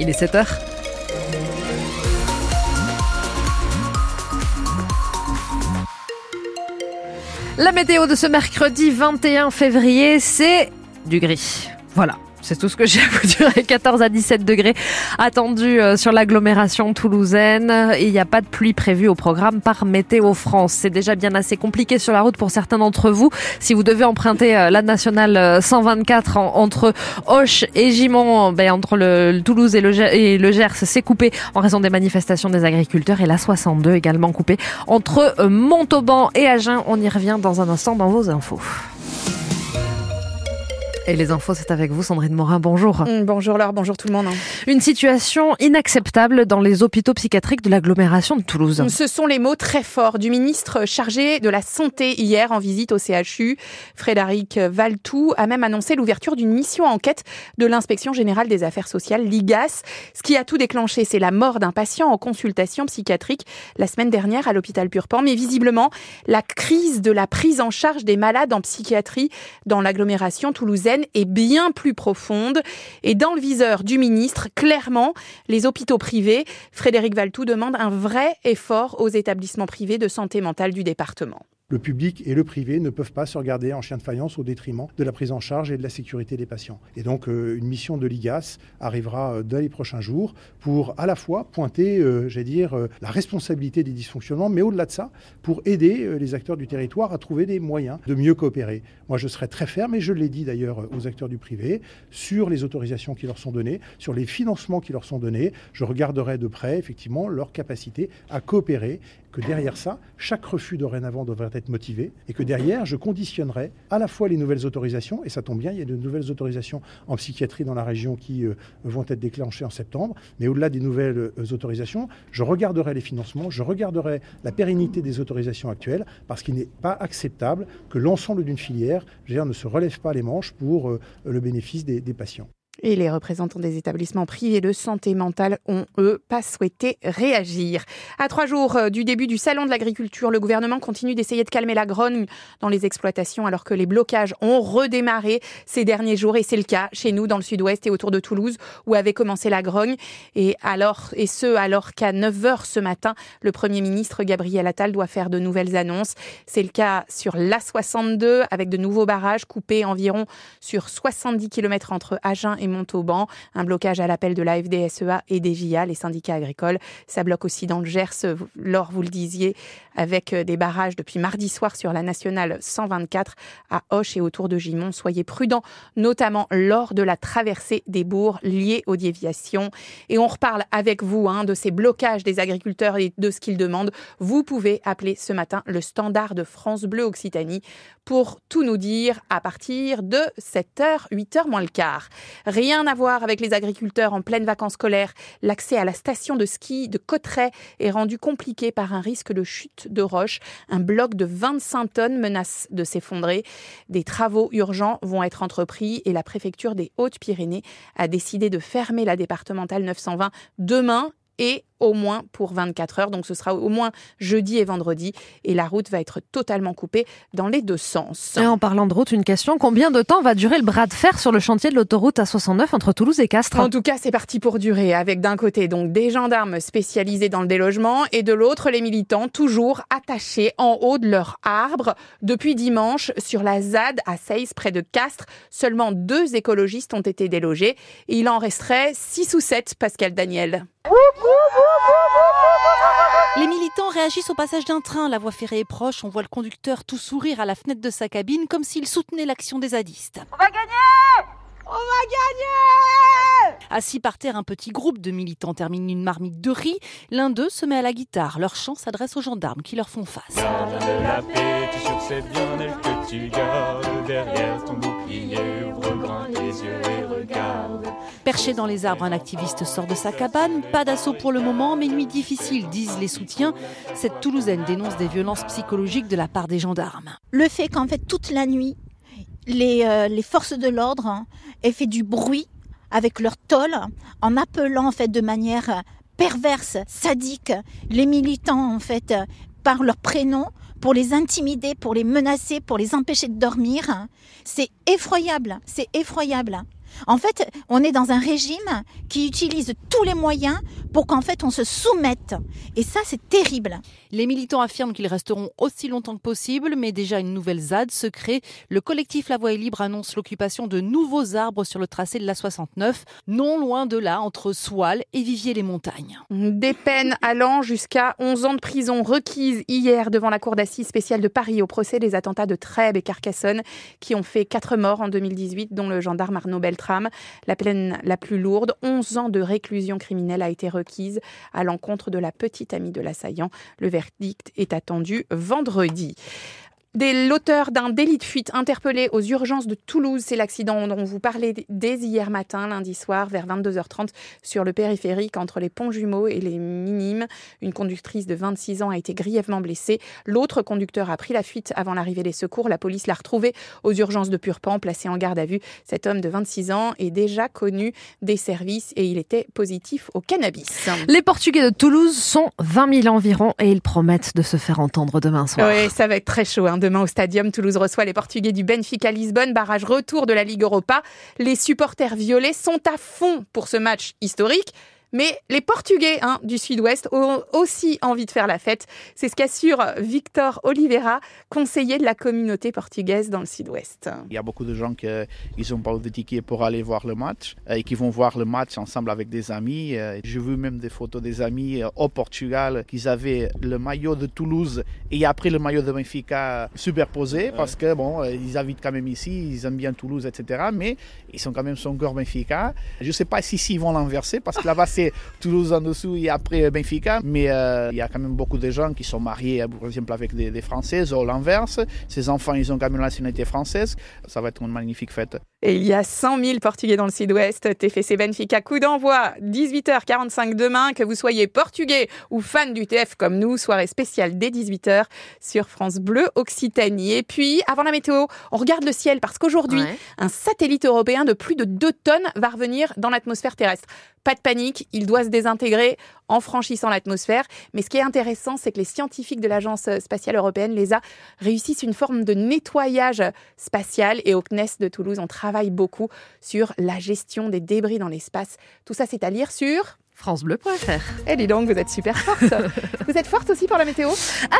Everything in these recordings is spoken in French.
Il est 7h. La météo de ce mercredi 21 février, c'est du gris. Voilà. C'est tout ce que j'ai à vous dire. 14 à 17 degrés attendus euh, sur l'agglomération toulousaine. Il n'y a pas de pluie prévue au programme par Météo France. C'est déjà bien assez compliqué sur la route pour certains d'entre vous. Si vous devez emprunter euh, la nationale 124 euh, entre Auch et Gimont, ben, entre le, Toulouse et le Gers, c'est coupé en raison des manifestations des agriculteurs. Et la 62 également coupée entre Montauban et Agen. On y revient dans un instant dans vos infos. Et les infos, c'est avec vous, Sandrine Morin. Bonjour. Mm, bonjour Laure, bonjour tout le monde. Une situation inacceptable dans les hôpitaux psychiatriques de l'agglomération de Toulouse. Ce sont les mots très forts du ministre chargé de la Santé hier en visite au CHU. Frédéric Valtou a même annoncé l'ouverture d'une mission enquête de l'inspection générale des affaires sociales, l'IGAS. Ce qui a tout déclenché, c'est la mort d'un patient en consultation psychiatrique la semaine dernière à l'hôpital Purpan. Mais visiblement, la crise de la prise en charge des malades en psychiatrie dans l'agglomération toulousaine est bien plus profonde et dans le viseur du ministre, clairement, les hôpitaux privés. Frédéric Valtou demande un vrai effort aux établissements privés de santé mentale du département le public et le privé ne peuvent pas se regarder en chien de faïence au détriment de la prise en charge et de la sécurité des patients. Et donc euh, une mission de l'IGAS arrivera euh, dans les prochains jours pour à la fois pointer, euh, j'allais dire, la responsabilité des dysfonctionnements, mais au-delà de ça, pour aider les acteurs du territoire à trouver des moyens de mieux coopérer. Moi, je serai très ferme, et je l'ai dit d'ailleurs aux acteurs du privé, sur les autorisations qui leur sont données, sur les financements qui leur sont donnés. Je regarderai de près, effectivement, leur capacité à coopérer que derrière ça, chaque refus dorénavant devrait être motivé et que derrière, je conditionnerai à la fois les nouvelles autorisations, et ça tombe bien, il y a de nouvelles autorisations en psychiatrie dans la région qui euh, vont être déclenchées en septembre, mais au-delà des nouvelles euh, autorisations, je regarderai les financements, je regarderai la pérennité des autorisations actuelles, parce qu'il n'est pas acceptable que l'ensemble d'une filière ne se relève pas les manches pour euh, le bénéfice des patients. Et les représentants des établissements privés de santé mentale ont, eux, pas souhaité réagir. À trois jours euh, du début du Salon de l'agriculture, le gouvernement continue d'essayer de calmer la grogne dans les exploitations alors que les blocages ont redémarré ces derniers jours. Et c'est le cas chez nous, dans le sud-ouest et autour de Toulouse, où avait commencé la grogne. Et, alors, et ce, alors qu'à 9 h ce matin, le Premier ministre Gabriel Attal doit faire de nouvelles annonces. C'est le cas sur l'A62, avec de nouveaux barrages coupés environ sur 70 km entre Agen et Montauban. Un blocage à l'appel de la FDSEA et des JA, les syndicats agricoles. Ça bloque aussi dans le Gers, lors, vous le disiez, avec euh, des barrages depuis mardi soir sur la nationale 124 à Hoche et autour de Gimont. Soyez prudents, notamment lors de la traversée des bourgs liés aux déviations. Et on reparle avec vous hein, de ces blocages des agriculteurs et de ce qu'ils demandent. Vous pouvez appeler ce matin le standard de France Bleu Occitanie pour tout nous dire à partir de 7h, 8h moins le quart. Rien à voir avec les agriculteurs en pleine vacances scolaires. L'accès à la station de ski de Cotteret est rendu compliqué par un risque de chute de roche. Un bloc de 25 tonnes menace de s'effondrer. Des travaux urgents vont être entrepris et la préfecture des Hautes-Pyrénées a décidé de fermer la départementale 920 demain et au moins pour 24 heures. Donc ce sera au moins jeudi et vendredi. Et la route va être totalement coupée dans les deux sens. Et en parlant de route, une question. Combien de temps va durer le bras de fer sur le chantier de l'autoroute A69 entre Toulouse et Castres? En tout cas, c'est parti pour durer. Avec d'un côté donc des gendarmes spécialisés dans le délogement et de l'autre les militants toujours attachés en haut de leur arbre. Depuis dimanche, sur la ZAD à Seis, près de Castres, seulement deux écologistes ont été délogés. Et il en resterait six ou sept, Pascal Daniel. Les militants réagissent au passage d'un train. La voie ferrée est proche. On voit le conducteur tout sourire à la fenêtre de sa cabine comme s'il soutenait l'action des zadistes. On va gagner On va gagner Assis par terre, un petit groupe de militants termine une marmite de riz. L'un d'eux se met à la guitare. Leur chant s'adresse aux gendarmes qui leur font face. de la paix, tu bien que tu gardes derrière ton bouclier. Ouvre grand les yeux et regarde. Perché dans les arbres, un activiste sort de sa cabane. Pas d'assaut pour le moment, mais nuit difficile, disent les soutiens. Cette Toulousaine dénonce des violences psychologiques de la part des gendarmes. Le fait qu'en fait toute la nuit, les, euh, forces de l'ordre hein, aient fait du bruit avec leur tôle en appelant en fait de manière perverse, sadique, les militants en fait par leur prénom pour les intimider, pour les menacer, pour les empêcher de dormir. C'est effroyable, c'est effroyable. En fait, on est dans un régime qui utilise tous les moyens pour qu'en fait on se soumette. Et ça, c'est terrible. Les militants affirment qu'ils resteront aussi longtemps que possible, mais déjà une nouvelle ZAD se crée. Le collectif La Voie est libre annonce l'occupation de nouveaux arbres sur le tracé de la 69, non loin de là, entre Soile et Vivier-les-Montagnes. Des peines allant jusqu'à 11 ans de prison requises hier devant la Cour d'assises spéciale de Paris au procès des attentats de Trèbes et Carcassonne qui ont fait 4 morts en 2018, dont le gendarme Arnaud Beltrame. La peine la plus lourde, 11 ans de réclusion criminelle, a été requise à l'encontre de la petite amie de l'assaillant. Le verdict est attendu vendredi. L'auteur d'un délit de fuite interpellé aux urgences de Toulouse, c'est l'accident dont vous parlez dès hier matin, lundi soir, vers 22h30, sur le périphérique entre les ponts jumeaux et les minimes. Une conductrice de 26 ans a été grièvement blessée. L'autre conducteur a pris la fuite avant l'arrivée des secours. La police l'a retrouvé aux urgences de Purpan, placé en garde à vue. Cet homme de 26 ans est déjà connu des services et il était positif au cannabis. Les Portugais de Toulouse sont 20 000 environ et ils promettent de se faire entendre demain soir. Oui, ça va être très chaud. Hein. Demain au Stadium, Toulouse reçoit les Portugais du Benfica Lisbonne, barrage retour de la Ligue Europa. Les supporters violets sont à fond pour ce match historique. Mais les Portugais hein, du Sud-Ouest ont aussi envie de faire la fête. C'est ce qu'assure Victor Oliveira, conseiller de la communauté portugaise dans le Sud-Ouest. Il y a beaucoup de gens qui n'ont pas de ticket pour aller voir le match euh, et qui vont voir le match ensemble avec des amis. Euh, j'ai vu même des photos des amis euh, au Portugal qui avaient le maillot de Toulouse et après le maillot de Benfica superposé parce que bon, ils habitent quand même ici, ils aiment bien Toulouse, etc. Mais ils sont quand même son corps Benfica. Je ne sais pas si, si ils vont l'inverser parce que là-bas c'est Toulouse en dessous et après Benfica. Mais euh, il y a quand même beaucoup de gens qui sont mariés, par exemple, avec des, des Françaises ou l'inverse. Ces enfants, ils ont quand même la nationalité française. Ça va être une magnifique fête. Et il y a 100 000 Portugais dans le Sud-Ouest. TFC Benfica, coup d'envoi, 18h45 demain. Que vous soyez portugais ou fan du TF comme nous, soirée spéciale dès 18h sur France Bleu Occitanie. Et puis, avant la météo, on regarde le ciel parce qu'aujourd'hui, Ouais. un satellite européen de plus de 2 tonnes va revenir dans l'atmosphère terrestre. Pas de panique, il doit se désintégrer en franchissant l'atmosphère. Mais ce qui est intéressant, c'est que les scientifiques de l'Agence spatiale européenne, l'ESA, réussissent une forme de nettoyage spatial. Et au CNES de Toulouse, on travaille beaucoup sur la gestion des débris dans l'espace. Tout ça, c'est à lire sur... francebleu.fr. Eh, dis donc, vous êtes super forte. vous êtes forte aussi pour la météo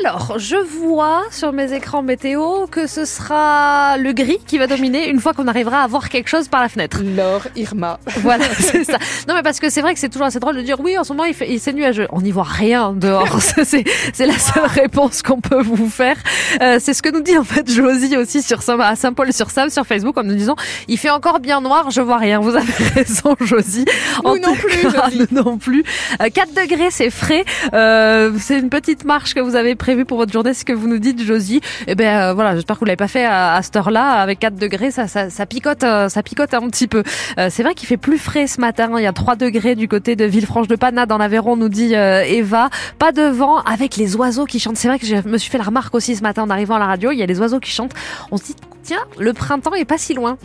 Alors, je vois sur mes écrans météo que ce sera le gris qui va dominer une fois qu'on arrivera à voir quelque chose par la fenêtre. Laure Irma. Voilà, c'est ça. Non, mais parce que c'est vrai que c'est toujours assez drôle de dire oui, en ce moment il fait, il c'est nuageux. On n'y voit rien dehors. c'est, c'est la seule réponse qu'on peut vous faire. Euh, c'est ce que nous dit en fait Josie aussi sur Saint, à Saint-Paul-sur-Sable sur Facebook en nous disant il fait encore bien noir, je vois rien. Vous avez raison, Josie. Nous non plus, cas, Josie. Non plus. Euh, 4 degrés, c'est frais. Euh, c'est une petite marche que vous avez prévue pour votre journée, ce que vous nous dites, Josie. Eh ben euh, voilà, j'espère que vous l'avez pas fait à, cette heure-là. Avec 4 degrés, ça, ça, picote, euh, ça picote un petit peu. Euh, c'est vrai qu'il fait plus frais ce matin. Il y a 3 degrés du côté de Villefranche-de-Panat dans l'Aveyron, nous dit euh, Eva. Pas de vent avec les oiseaux qui chantent. C'est vrai que je me suis fait la remarque aussi ce matin en arrivant à la radio. Il y a des oiseaux qui chantent. On se dit tiens, le printemps est pas si loin.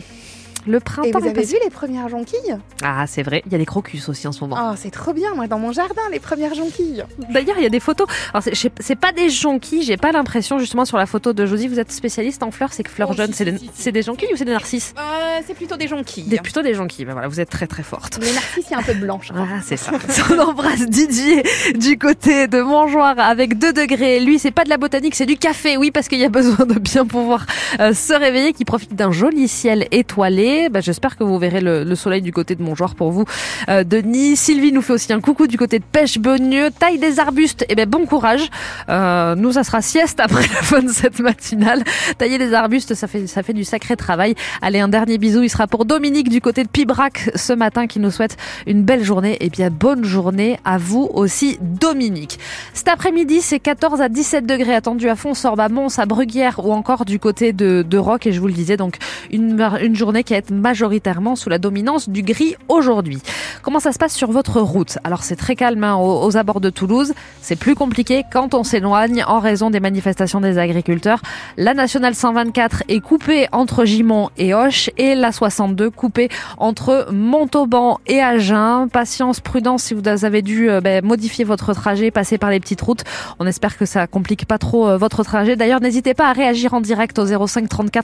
Le Et printemps vous est pas avez vu les premières jonquilles? Ah, c'est vrai. Il y a des crocus aussi en ce moment. Oh, c'est trop bien, moi, dans mon jardin, les premières jonquilles. D'ailleurs, il y a des photos. Alors, c'est- pas des jonquilles. J'ai pas l'impression, justement, sur la photo de Josie, vous êtes spécialiste en fleurs. C'est que fleurs Oh, jeunes, si, c'est des, si, si. c'est des jonquilles ou c'est des narcisses? Euh, c'est plutôt des jonquilles. des, Plutôt des jonquilles. Ben voilà, vous êtes très très forte. Les narcisses, il y a un peu de blanche. Ah, c'est ça. On embrasse Didier du côté de Montjoie avec 2 degrés. Lui, c'est pas de la botanique, c'est du café. Oui, parce qu'il y a besoin de bien pouvoir euh, se réveiller, qui profite d'un joli ciel étoilé. Ben, J'espère que vous verrez le, le soleil du côté de Montjoie pour vous. Euh, Denis, Sylvie nous fait aussi un coucou du côté de Pêche Beugneux. Taille des arbustes, eh ben bon courage. Euh, nous, ça sera sieste après la fin de cette matinale. Tailler des arbustes, ça fait, du sacré travail. Allez, un dernier bisou. Il sera pour Dominique du côté de Pibrac ce matin qui nous souhaite une belle journée. Et bien, bonne journée à vous aussi, Dominique. Cet après-midi, c'est 14 à 17 degrés attendus à Fonsorbe, à Mons, à Bruguière ou encore du côté de, de Roc. Et je vous le disais, donc, une, journée qui va majoritairement sous la dominance du gris aujourd'hui. Comment ça se passe sur votre route? Alors, c'est très calme hein, aux, aux abords de Toulouse. C'est plus compliqué quand on s'éloigne en raison des manifestations des agriculteurs. La nationale 124 est coupée entre Gimont et Hoche et la 62 coupée entre Montauban et Agen. Patience, prudence si vous avez dû euh, ben, modifier votre trajet, passer par les petites routes. On espère que ça complique pas trop euh, votre trajet. D'ailleurs, n'hésitez pas à réagir en direct au 05 34